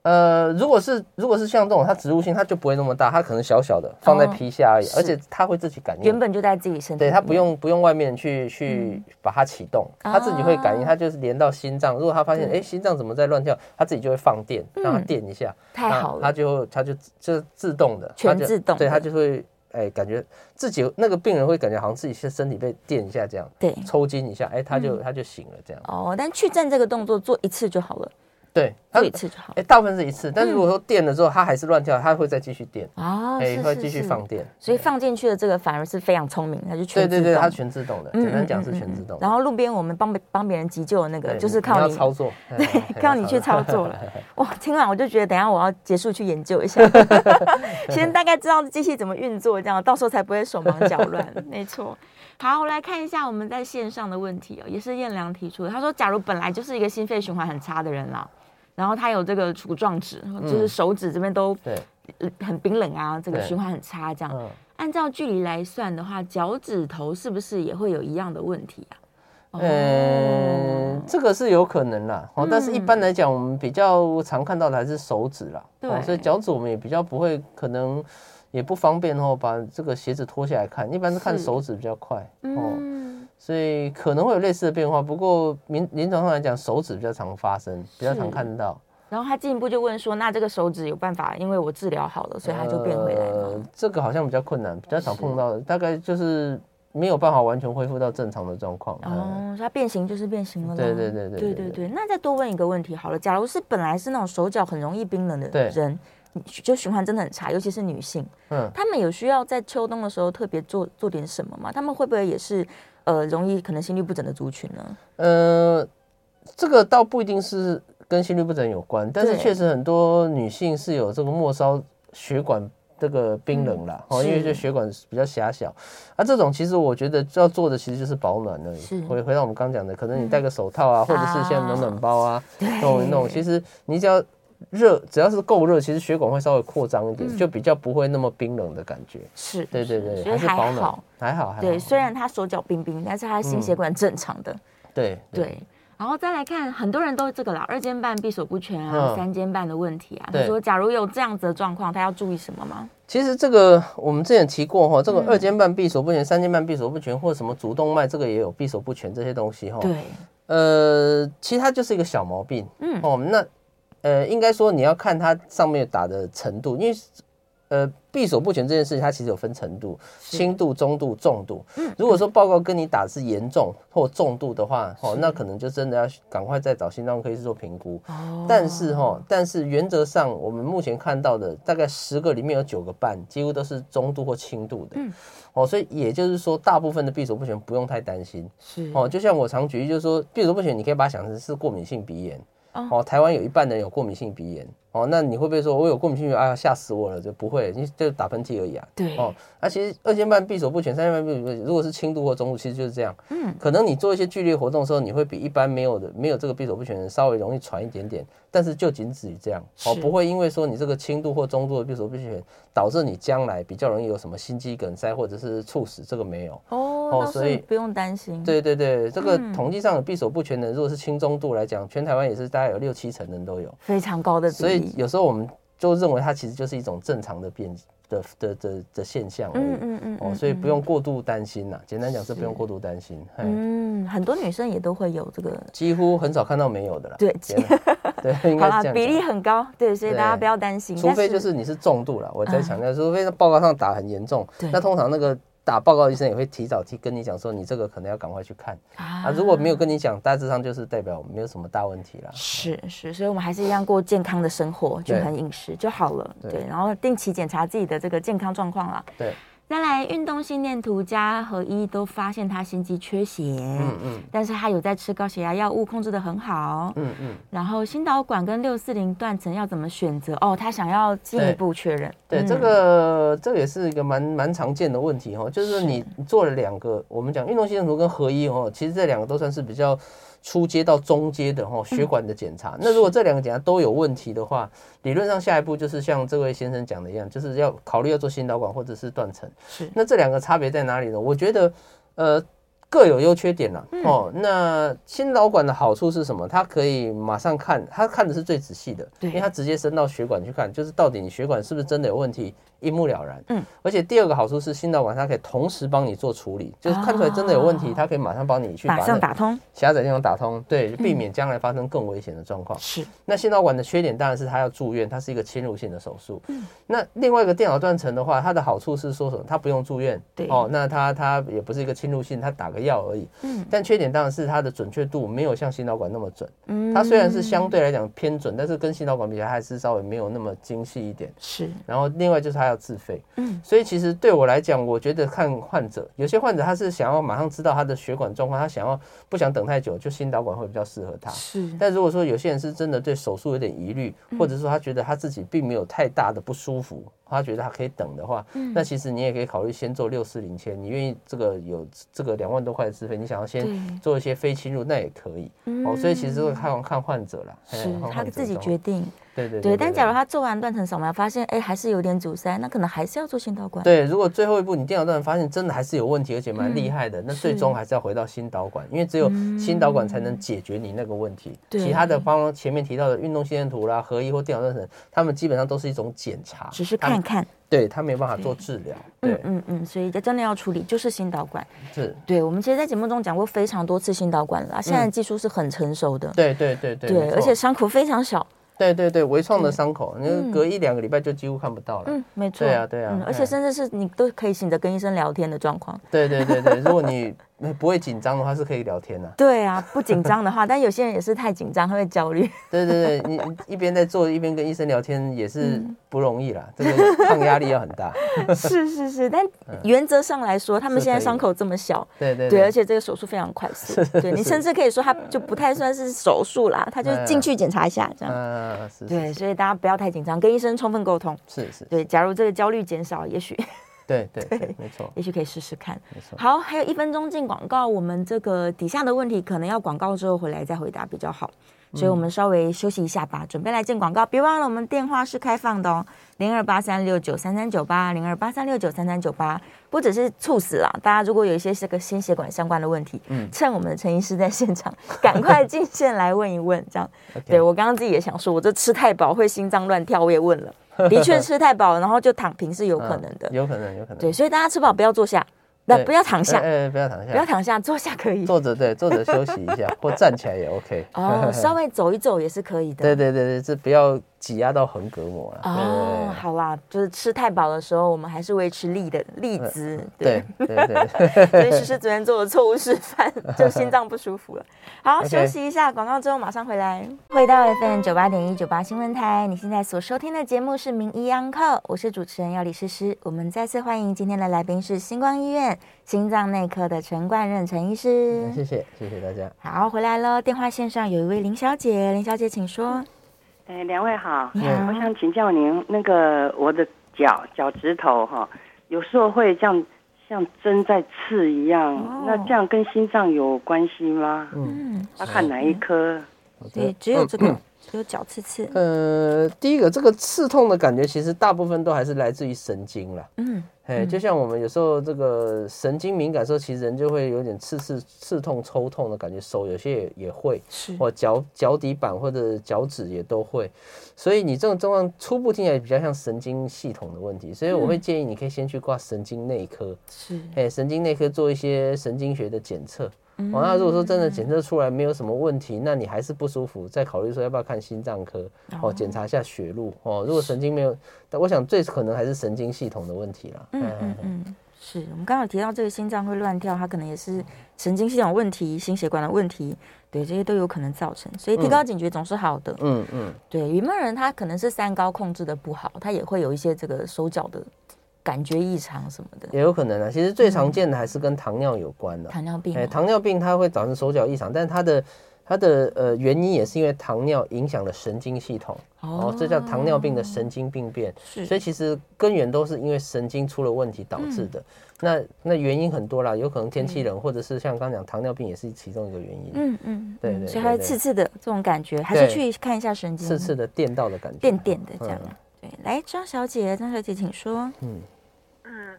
S3: 呃，如果是如果是像这种它植入性，它就不会那么大，它可能小小的放在皮下而已，而且它会自己感应。
S2: 原本就在自己身体，
S3: 对，它不用不用外面去去把它启动，它自己会感应，它就是连到心脏。如果它发现哎心脏怎么在乱跳，它自己就会放电，让它电一下，
S2: 太好了，
S3: 它就它就就自动的，
S2: 全自动，
S3: 对，它就会哎感觉自己那个病人会感觉好像自己是身体被电一下这样，对，抽筋一下，哎，他就他就醒了这样。
S2: 哦，但去站这个动作做一次就好了。
S3: 对，做一次就好。哎，大部分是一次，但是如果说电了之后，它还是乱跳，它会再继续电啊，哎，会继续放电。
S2: 所以放进去的这个反而是非常聪明，它就全
S3: 对对对，它全自动的。简单讲是全自动。
S2: 然后路边我们帮帮别人急救的那个，就是靠你
S3: 操作，
S2: 对，靠你去操作了。哇，听完我就觉得，等下我要结束去研究一下，先大概知道机器怎么运作，这样到时候才不会手忙脚乱。没错。好，我来看一下我们在线上的问题哦，也是燕良提出的。他说，假如本来就是一个心肺循环很差的人啦。然后它有这个杵状指，就是手指这边都很冰冷啊，这个循环很差。这样，按照距离来算的话，脚趾头是不是也会有一样的问题啊？
S3: 嗯，这个是有可能啦。哦，但是一般来讲，我们比较常看到的还是手指啦。对，所以脚趾我们也比较不会可能。也不方便哦，把这个鞋子脱下来看，一般是看手指比较快哦，嗯、所以可能会有类似的变化。不过临临床上来讲，手指比较常发生，比较常看到。
S2: 然后他进一步就问说：“那这个手指有办法？因为我治疗好了，所以它就变回来了。呃，
S3: 这个好像比较困难，比较常碰到的，大概就是没有办法完全恢复到正常的状况。
S2: 哦，它变形就是变形了。
S3: 对对对对
S2: 对对对。那再多问一个问题好了，假如是本来是那种手脚很容易冰冷的人，就循环真的很差，尤其是女性，嗯，他们有需要在秋冬的时候特别做做点什么吗？他们会不会也是呃容易可能心律不整的族群呢？
S3: 呃，这个倒不一定是。跟心律不整有关，但是确实很多女性是有这个末梢血管这个冰冷啦，哦、嗯，因为这血管比较狭小，啊，这种其实我觉得要做的其实就是保暖而已。回回到我们刚讲的，可能你戴个手套啊，嗯、或者是像暖暖包啊，那种那种，其实你只要热，只要是够热，其实血管会稍微扩张一点，嗯、就比较不会那么冰冷的感觉。是，对对对，还是保暖，还好，还好。
S2: 对，虽然他手脚冰冰，但是他心血管正常的。
S3: 嗯、对
S2: 对。然后再来看，很多人都这个啦，二尖瓣闭锁不全啊，嗯、三尖瓣的问题啊。他说，假如有这样子的状况，他要注意什么吗？
S3: 其实这个我们之前提过哈，这个二尖瓣闭锁不全、嗯、三尖瓣闭锁不全，或者什么主动脉这个也有闭锁不全这些东西哈。对。呃，其实它就是一个小毛病。嗯。哦，那呃，应该说你要看它上面打的程度，因为。呃，闭锁不全这件事情，它其实有分程度，轻度、中度、重度。嗯，如果说报告跟你打是严重或重度的话，哦，那可能就真的要赶快再找心脏科医师做评估。哦，但是哈，但是原则上，我们目前看到的大概十个里面有九个半，几乎都是中度或轻度的。嗯，哦，所以也就是说，大部分的闭锁不全不用太担心。是哦，就像我常举例，就是说闭锁不全，你可以把它想成是过敏性鼻炎。哦，台湾有一半人有过敏性鼻炎。哦，那你会不会说，我有过敏性鼻炎啊？吓死我了，就不会，你就打喷嚏而已啊。对。哦，那、啊、其实二尖瓣闭锁不全、三尖瓣闭锁不全，如果是轻度或中度，其实就是这样。嗯。可能你做一些剧烈活动的时候，你会比一般没有的、没有这个闭锁不全的人稍微容易喘一点点，但是就仅止于这样。哦，不会因为说你这个轻度或中度的闭锁不全，导致你将来比较容易有什么心肌梗塞或者是猝死，这个没有。哦。哦，所以
S2: 不用担心。
S3: 对对对，这个统计上的闭锁不全的，如果是轻中度来讲，全台湾也是大概有六七成人都有，
S2: 非常高的比例。
S3: 所以有时候我们。就认为它其实就是一种正常的变的的的的现象而已，嗯嗯嗯，哦，所以不用过度担心呐。简单讲是不用过度担心。
S2: 嗯，很多女生也都会有这个，
S3: 几乎很少看到没有的啦。
S2: 对，对，应该这样。比例很高，对，所以大家不要担心。
S3: 除非就是你是重度了，我在强调，除非那报告上打很严重，那通常那个。打报告医生也会提早去跟你讲说，你这个可能要赶快去看啊，啊。如果没有跟你讲，大致上就是代表没有什么大问题了。
S2: 是是，所以我们还是一样过健康的生活，均衡饮食就好了。对，对，然后定期检查自己的这个健康状况啦。对。再来运动心电图加合一都发现他心肌缺血，嗯嗯，但是他有在吃高血压药物，控制的很好，嗯嗯，然后心导管跟六四零断层要怎么选择？哦，他想要进一步确认。
S3: 对，这个这个也是一个蛮蛮常见的问题哈，就是你做了两个，我们讲运动心电图跟合一哦，其实这两个都算是比较。初阶到中阶的哈血管的检查，嗯、那如果这两个检查都有问题的话，理论上下一步就是像这位先生讲的一样，就是要考虑要做心导管或者是断层。是，那这两个差别在哪里呢？我觉得，呃。各有优缺点了哦。那心导管的好处是什么？它可以马上看，它看的是最仔细的，因为它直接伸到血管去看，就是到底你血管是不是真的有问题，一目了然。嗯，而且第二个好处是心导管它可以同时帮你做处理，就是看出来真的有问题，它可以马上帮你去把上
S2: 打通，
S3: 狭窄地方打通，对，避免将来发生更危险的状况。是。那心导管的缺点当然是它要住院，它是一个侵入性的手术。嗯。那另外一个电脑断层的话，它的好处是说什么？它不用住院。对。哦，那它它也不是一个侵入性，它打个药而已。嗯。但缺点当然是它的准确度没有像心导管那么准。嗯，它虽然是相对来讲偏准，但是跟心导管比起来还是稍微没有那么精细一点。是。然后另外就是它要自费。嗯。所以其实对我来讲，我觉得看患者，有些患者他是想要马上知道他的血管状况，他想要不想等太久，就心导管会比较适合他。是。但如果说有些人是真的对手术有点疑虑，或者说他觉得他自己并没有太大的不舒服。他觉得他可以等的话，嗯、那其实你也可以考虑先做六四零千。你愿意这个有这个两万多块的自费，你想要先做一些非侵入，那也可以。嗯、哦，所以其实会看看患者啦，
S2: 是他自己决定。
S3: 对对对，
S2: 但假如他做完断层扫描，发现哎还是有点阻塞，那可能还是要做心导管。
S3: 对，如果最后一步你电脑断层发现真的还是有问题，而且蛮厉害的，嗯、那最终还是要回到心导管，因为只有心导管才能解决你那个问题。嗯、其他的，方前面提到的运动心电图啦、合一或电脑断层，他们基本上都是一种检查，
S2: 只是看看。
S3: 对，他没办法做治疗。对，
S2: 嗯嗯，所以真的要处理，就是心导管。
S3: 是，
S2: 对，我们其实，在节目中讲过非常多次心导管了，现在技术是很成熟的。
S3: 对对对对，
S2: 对，而且伤口非常小。
S3: 对对对，微创的伤口，你隔一两个礼拜就几乎看不到了。
S2: 嗯，没错。
S3: 对啊对啊，
S2: 而且甚至是你都可以醒着跟医生聊天的状况。
S3: 对对对对，如果你不会紧张的话，是可以聊天的。
S2: 对啊，不紧张的话，但有些人也是太紧张，他会焦虑。
S3: 对对对，你一边在做，一边跟医生聊天也是不容易啦，这个抗压力要很大。
S2: 是是是，但原则上来说，他们现在伤口这么小，
S3: 对对
S2: 对，而且这个手术非常快速，对你甚至可以说他就不太算是手术啦，他就进去检查一下这样。
S3: 嗯，是。
S2: 对，所以大家不要太紧张，跟医生充分沟通。
S3: 是是。
S2: 对，假如这个焦虑减少，也许。
S3: 对对对，没错，
S2: 也许可以试试看。
S3: 没错。
S2: 好，还有一分钟进广告，我们这个底下的问题可能要广告之后回来再回答比较好，所以我们稍微休息一下吧，准备来进广告。别忘了，我们电话是开放的哦，零二八三六九三三九八，零二八三六九三三九八。不只是猝死了，大家如果有一些这个心血管相关的问题，嗯，趁我们的陈医师在现场，赶快进线来问一问，这样。对，我刚刚自己也想说，我这吃太饱会心脏乱跳，我也问了。的确吃太饱，然后就躺平是有可能的，
S3: 有可能，有可能。
S2: 对，所以大家吃饱不要坐下，那不要躺下，
S3: 哎，不要躺下，
S2: 不要躺下，坐下可以，
S3: 坐着对，坐着休息一下，或站起来也 OK。
S2: 哦，稍微走一走也是可以的。
S3: 对对对对，这不要。挤压到横膈膜了
S2: 哦，好啦，就是吃太饱的时候，我们还是维持力的立姿。
S3: 对对对，
S2: 所以诗诗昨天做的错误示范，就心脏不舒服了。好，休息一下，广告之后马上回来。回到 FM 九八点一九八新闻台，你现在所收听的节目是《名医央叩》，我是主持人药李诗诗。我们再次欢迎今天的来宾是星光医院心脏内科的陈冠任陈医师。
S3: 谢谢谢谢大家。
S2: 好，回来了。电话线上有一位林小姐，林小姐请说。
S5: 哎，两位好，
S2: 嗯，
S5: 我想请教您，那个我的脚脚趾头哈，有时候会像像针在刺一样，哦、那这样跟心脏有关系吗？嗯，要看哪一科？
S2: 对，只有这个，只有脚刺刺。
S3: 呃，第一个，这个刺痛的感觉，其实大部分都还是来自于神经了。嗯。哎，就像我们有时候这个神经敏感的时候，其实人就会有点刺刺刺痛、抽痛的感觉，手有些也也会，是。或脚脚底板或者脚趾也都会，所以你这种状况初步听起来比较像神经系统的问题，所以我会建议你可以先去挂神经内科，是，哎，神经内科做一些神经学的检测。哦，那如果说真的检测出来没有什么问题，那你还是不舒服，再考虑说要不要看心脏科哦，检查一下血路哦。如果神经没有，但我想最可能还是神经系统的问题了。
S2: 嗯嗯嗯，是我们刚刚有提到这个心脏会乱跳，它可能也是神经系统问题、心血管的问题，对，这些都有可能造成。所以提高警觉总是好的。嗯嗯，对，有没有人他可能是三高控制的不好，他也会有一些这个手脚的。感觉异常什么的
S3: 也有可能啊。其实最常见的还是跟糖尿有关的。
S2: 糖尿病，
S3: 哎，糖尿病它会造成手脚异常，但是它的它的呃原因也是因为糖尿影响了神经系统。哦，这叫糖尿病的神经病变。是，所以其实根源都是因为神经出了问题导致的。那那原因很多啦，有可能天气冷，或者是像刚刚讲糖尿病也是其中一个原因。嗯嗯，对对。
S2: 所以还是刺刺的这种感觉，还是去看一下神经。
S3: 刺刺的电到的感觉。
S2: 电电的这样。对，来张小姐，张小姐请说。嗯。
S6: 嗯，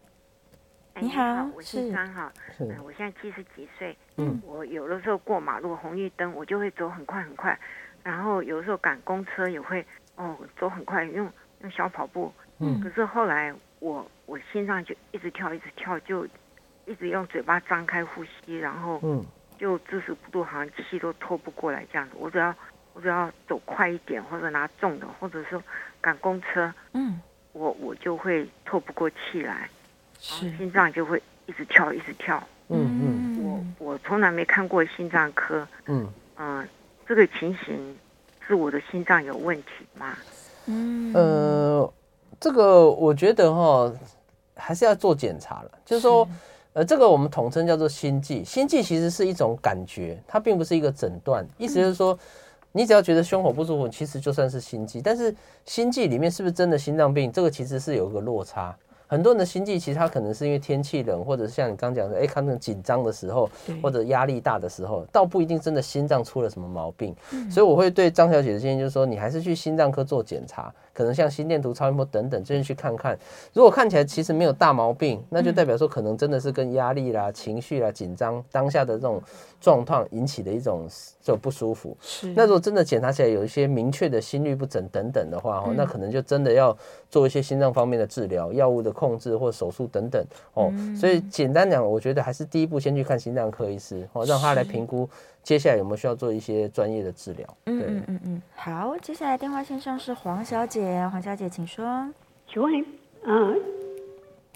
S2: 你好，
S6: 我是张哈，嗯，我现在七十几岁，嗯，我有的时候过马路红绿灯，我就会走很快很快，然后有的时候赶公车也会哦走很快，用用小跑步，嗯，可是后来我我心脏就一直跳一直跳，就一直用嘴巴张开呼吸，然后嗯，就姿势不对，好像气都透不过来这样子。我只要我只要走快一点，或者拿重的，或者说赶公车，嗯。我我就会透不过气来，是心脏就会一直跳一直跳。嗯嗯，我我从来没看过心脏科。嗯嗯、呃，这个情形是我的心脏有问题吗？
S3: 嗯呃，这个我觉得哈，还是要做检查了。就是说，是呃，这个我们统称叫做心悸。心悸其实是一种感觉，它并不是一个诊断。意思就是说。嗯你只要觉得胸口不舒服，其实就算是心悸。但是心悸里面是不是真的心脏病？这个其实是有一个落差。很多人的心悸其实他可能是因为天气冷，或者是像你刚讲的，哎，他那种紧张的时候，或者压力大的时候，倒不一定真的心脏出了什么毛病。所以我会对张小姐的建议就是说，你还是去心脏科做检查，可能像心电图、超音波等等，这些去看看。如果看起来其实没有大毛病，那就代表说可能真的是跟压力啦、情绪啦、紧张当下的这种状况引起的一种这种不舒服。是。那如果真的检查起来有一些明确的心律不整等等的话，哦，那可能就真的要做一些心脏方面的治疗、药物的控制或手术等等。哦，所以简单讲，我觉得还是第一步先去看心脏科医师，哦，让他来评估。接下来有没有需要做一些专业的治疗？
S2: 嗯嗯嗯嗯，好，接下来电话线上是黄小姐，黄小姐请说。
S7: 请问，嗯、呃，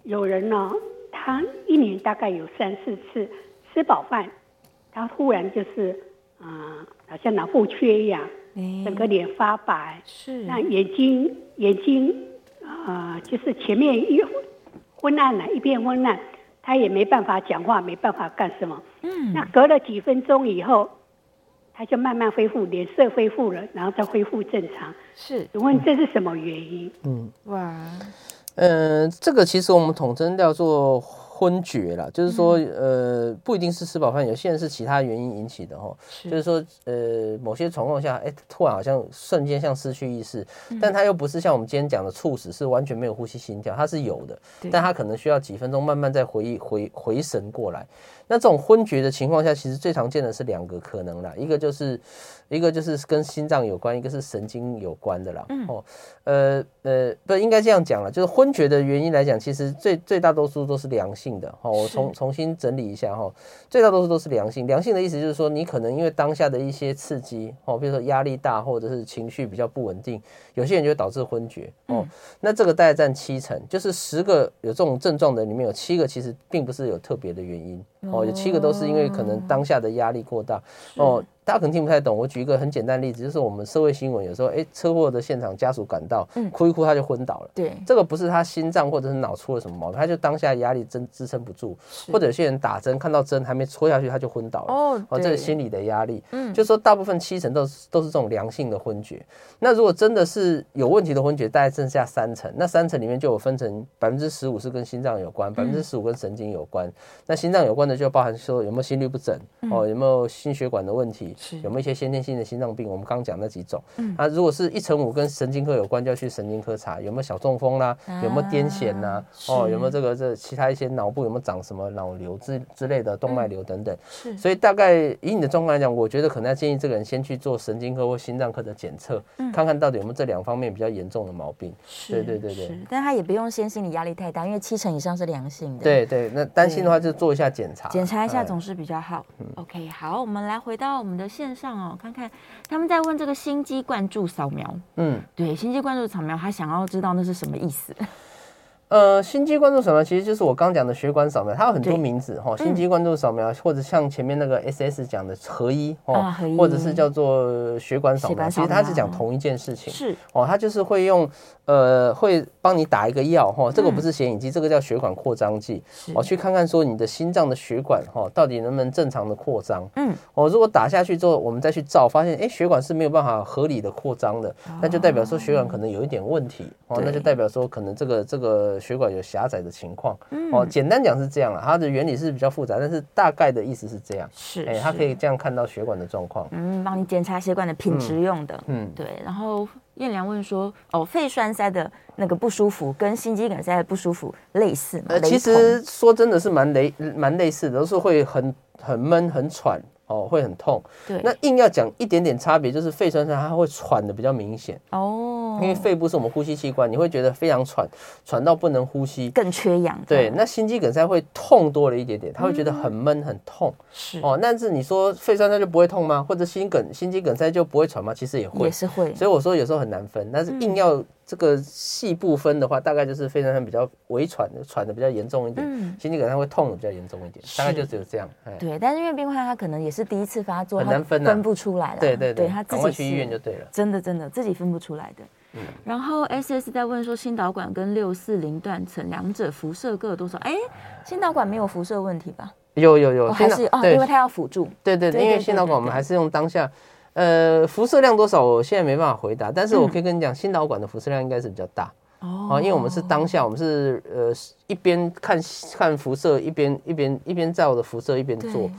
S7: 有人呢，他一年大概有三四次吃饱饭，他忽然就是，啊、呃，好像脑部缺氧，欸、整个脸发白，是，那眼睛眼睛，啊、呃，就是前面一昏暗了，一片昏暗。他也没办法讲话，没办法干什么。嗯，那隔了几分钟以后，他就慢慢恢复，脸色恢复了，然后再恢复正常。是，请问这是什么原因？嗯，哇，
S3: 嗯、呃，这个其实我们统称叫做。昏厥了，就是说，呃，不一定是吃饱饭，有些人是其他原因引起的哈。就是说，呃，某些状况下，哎、欸，突然好像瞬间像失去意识，嗯、但他又不是像我们今天讲的猝死，是完全没有呼吸心跳，他是有的，对。但他可能需要几分钟慢慢再回忆回回神过来。那这种昏厥的情况下，其实最常见的是两个可能啦，一个就是。一个就是跟心脏有关，一个是神经有关的啦。嗯、哦，呃呃，不应该这样讲了，就是昏厥的原因来讲，其实最最大多数都是良性的。哦，我重重新整理一下哈、哦，最大多数都是良性。良性的意思就是说，你可能因为当下的一些刺激，哦，比如说压力大，或者是情绪比较不稳定，有些人就会导致昏厥。哦，嗯、那这个大概占七成，就是十个有这种症状的里面有七个其实并不是有特别的原因。哦，有七个都是因为可能当下的压力过大。哦。大家可能听不太懂，我举一个很简单的例子，就是我们社会新闻有时候，哎，车祸的现场家属赶到，哭一哭他就昏倒了。对，这个不是他心脏或者是脑出了什么毛病，他就当下压力真支撑不住，或者有些人打针看到针还没戳下去他就昏倒了。哦，哦，这是心理的压力。嗯，就说大部分七成都是都是这种良性的昏厥。那如果真的是有问题的昏厥，大概剩下三成，那三成里面就有分成百分之十五是跟心脏有关，百分之十五跟神经有关。那心脏有关的就包含说有没有心律不整，哦，有没有心血管的问题。是有没有一些先天性的心脏病？我们刚讲那几种，嗯，啊，如果是一乘五跟神经科有关，就要去神经科查有没有小中风啦，有没有癫痫呐，哦，有没有这个这其他一些脑部有没有长什么脑瘤之之类的动脉瘤等等。是，所以大概以你的状况来讲，我觉得可能要建议这个人先去做神经科或心脏科的检测，看看到底有没有这两方面比较严重的毛病。是，对对对对。
S2: 但他也不用先心理压力太大，因为七成以上是良性的。
S3: 对对，那担心的话就做一下检查，
S2: 检查一下总是比较好。OK，好，我们来回到我们的线上。哦，看看他们在问这个心肌灌注扫描。嗯，对，心肌灌注扫描，他想要知道那是什么意思。
S3: 呃，心肌灌注扫描其实就是我刚讲的血管扫描，它有很多名字哈。心肌灌注扫描，或者像前面那个 SS 讲的合一哦，或者是叫做血管扫描，其实它是讲同一件事情。是哦，它就是会用呃，会帮你打一个药哈，这个不是显影剂，这个叫血管扩张剂。哦，去看看说你的心脏的血管哈，到底能不能正常的扩张。嗯，哦，如果打下去之后，我们再去照，发现哎，血管是没有办法合理的扩张的，那就代表说血管可能有一点问题哦，那就代表说可能这个这个。血管有狭窄的情况，哦，简单讲是这样了，它的原理是比较复杂，但是大概的意思是这样，是，哎，它可以这样看到血管的状况，
S2: 嗯，帮你检查血管的品质用的，嗯，对。然后燕良问说，哦，肺栓塞的那个不舒服跟心肌梗塞的不舒服类似吗？呃，
S3: 其实说真的是蛮类蛮类似的，都是会很很闷很喘。哦，会很痛。对，那硬要讲一点点差别，就是肺栓塞它会喘的比较明显。哦，因为肺部是我们呼吸器官，你会觉得非常喘，喘到不能呼吸，
S2: 更缺氧。
S3: 对，那心肌梗塞会痛多了一点点，他会觉得很闷很痛。是哦，但是你说肺栓塞就不会痛吗？或者心梗心肌梗塞就不会喘吗？其实也会，
S2: 也是会。
S3: 所以我说有时候很难分，但是硬要。这个细部分的话，大概就是肺栓塞比较微喘的，喘的比较严重一点，嗯，心肌梗塞会痛的比较严重一点，大概就只有这样。
S2: 对，但是因为病患他可能也是第一次发作，很难分，分不出来了。
S3: 对对对，他自己去医院就对了。
S2: 真的真的自己分不出来的。嗯。然后 S S 在问说，新导管跟六四零断层两者辐射各有多少？哎，新导管没有辐射问题吧？
S3: 有有有，
S2: 还是哦，因为它要辅助。
S3: 对对对，因为新导管我们还是用当下。呃，辐射量多少？我现在没办法回答，但是我可以跟你讲，新导管的辐射量应该是比较大。哦，因为我们是当下，我们是呃一边看看辐射，一边一边一边照着辐射一边做。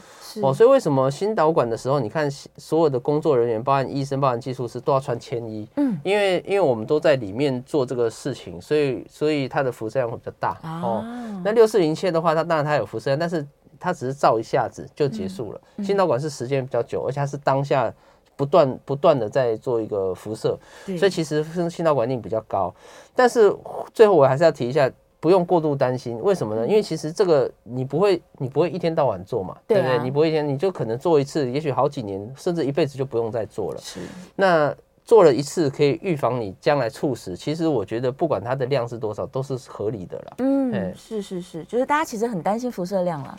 S3: 哦，所以为什么新导管的时候，你看所有的工作人员，包含医生、包含技术师，都要穿铅衣？嗯，因为因为我们都在里面做这个事情，所以所以它的辐射量会比较大。哦，那六四零切的话，它当然它有辐射量，但是它只是照一下子就结束了。新导管是时间比较久，而且它是当下不断不断的在做一个辐射，所以其实心导管定比较高。但是最后我还是要提一下。不用过度担心，为什么呢？因为其实这个你不会，你不会一天到晚做嘛，对不对？你不会一天，你就可能做一次，也许好几年，甚至一辈子就不用再做了。是。那做了一次可以预防你将来猝死，其实我觉得不管它的量是多少，都是合理的啦。
S2: 嗯，是是是，就是大家其实很担心辐射量啦。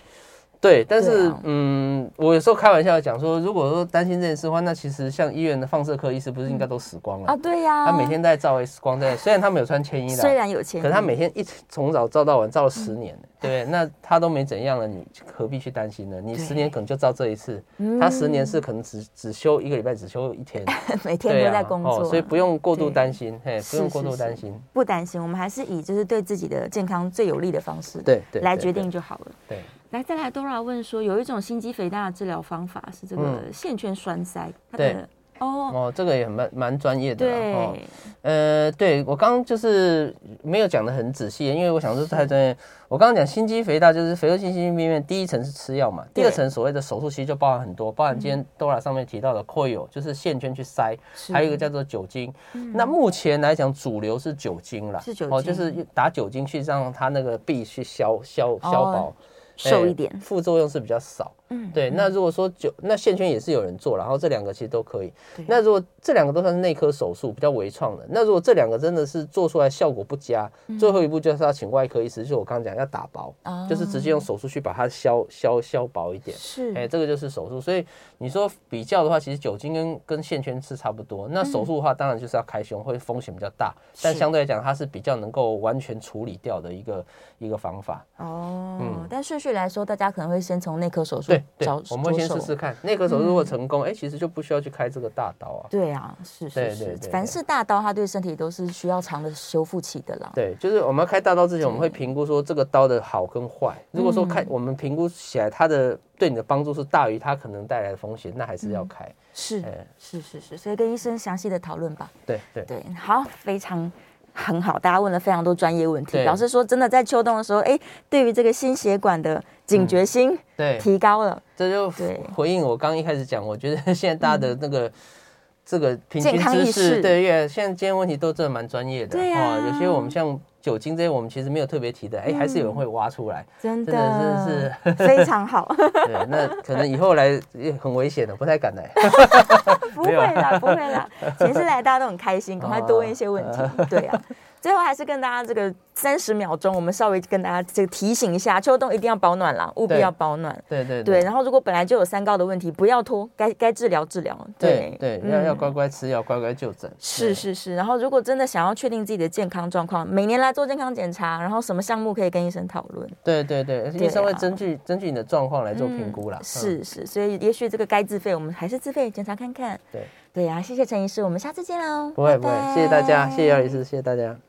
S3: 对，但是、啊、嗯，我有时候开玩笑讲说，如果说担心这件事的话，那其实像医院的放射科医师不是应该都死光了、嗯、啊？
S2: 对呀、啊，
S3: 他每天在照 X 光，在虽然他没有穿铅衣的，
S2: 虽然有铅衣，
S3: 可是他每天一从早照到晚，照了十年，嗯、对，那他都没怎样了，你何必去担心呢？你十年可能就照这一次，他十年是可能只只休一个礼拜，只休一天，
S2: 每天都在工作、啊哦，
S3: 所以不用过度担心，嘿，不用过度担心，
S2: 不担心，我们还是以就是对自己的健康最有利的方式，
S3: 对对，
S2: 来决定就好了，
S3: 对。对
S2: 来，再来，Dora 问说，有一种心肌肥大的治疗方法是这个线圈栓塞，它
S3: 哦。哦，这个也蛮蛮专业的，对，哦、呃，对我刚刚就是没有讲的很仔细，因为我想说太专业。我刚刚讲心肌肥大就是肥厚性心肌病变，第一层是吃药嘛，第二层所谓的手术其实就包含很多，包含今天 Dora 上面提到的 Coil，就是线圈去塞，还有一个叫做酒精。那目前来讲，主流是酒精啦，是酒精。哦，就是打酒精去让它那个壁去消消消薄。瘦一点，副作用是比较少。嗯，对。那如果说就那线圈也是有人做，然后这两个其实都可以。那如果这两个都算是内科手术，比较微创的。那如果这两个真的是做出来效果不佳，最后一步就是要请外科医师，就是我刚刚讲要打薄，就是直接用手术去把它削削削薄一点。是，哎，这个就是手术。所以你说比较的话，其实酒精跟跟线圈是差不多。那手术的话，当然就是要开胸，会风险比较大。但相对来讲，它是比较能够完全处理掉的一个一个方法。哦，嗯，
S2: 但顺序来说，大家可能会先从内科手术
S3: 对对，我们会先试试看内科手术如果成功，哎，其实就不需要去开这个大刀啊。
S2: 对啊，是是是，凡是大刀，它对身体都是需要长的修复期的啦。
S3: 对，就是我们要开大刀之前，我们会评估说这个刀的好跟坏。如果说开，我们评估起来它的对你的帮助是大于它可能带来的风险，那还是要开。
S2: 是是是是，所以跟医生详细的讨论吧。
S3: 对对
S2: 对，好，非常。很好，大家问了非常多专业问题，老师说真的在秋冬的时候，哎，对于这个心血管的警觉心对。提高了，
S3: 这就回应我刚一开始讲，我觉得现在大家的那个这个平均知识，对，现在今天问题都真的蛮专业的，对啊，有些我们像。酒精这些我们其实没有特别提的，哎，还是有人会挖出来，
S2: 真的，真的是非常好。
S3: 对，那可能以后来也很危险的，不太敢来。
S2: 不会啦，不会啦，前次来大家都很开心，赶快多问一些问题。对呀。最后还是跟大家这个三十秒钟，我们稍微跟大家这个提醒一下，秋冬一定要保暖啦，务必要保暖。
S3: 对对对。
S2: 对，然后如果本来就有三高的问题，不要拖，该该治疗治疗。
S3: 对对，要要乖乖吃药，乖乖就诊。
S2: 是是是。然后如果真的想要确定自己的健康状况，每年来做健康检查，然后什么项目可以跟医生讨论。
S3: 对对对，医生会根据根据你的状况来做评估啦。
S2: 是是，所以也许这个该自费，我们还是自费检查看看。
S3: 对对
S2: 呀，谢谢陈医师，我们下次见喽。
S3: 不会不会，谢谢大家，谢谢姚医师，谢谢大家。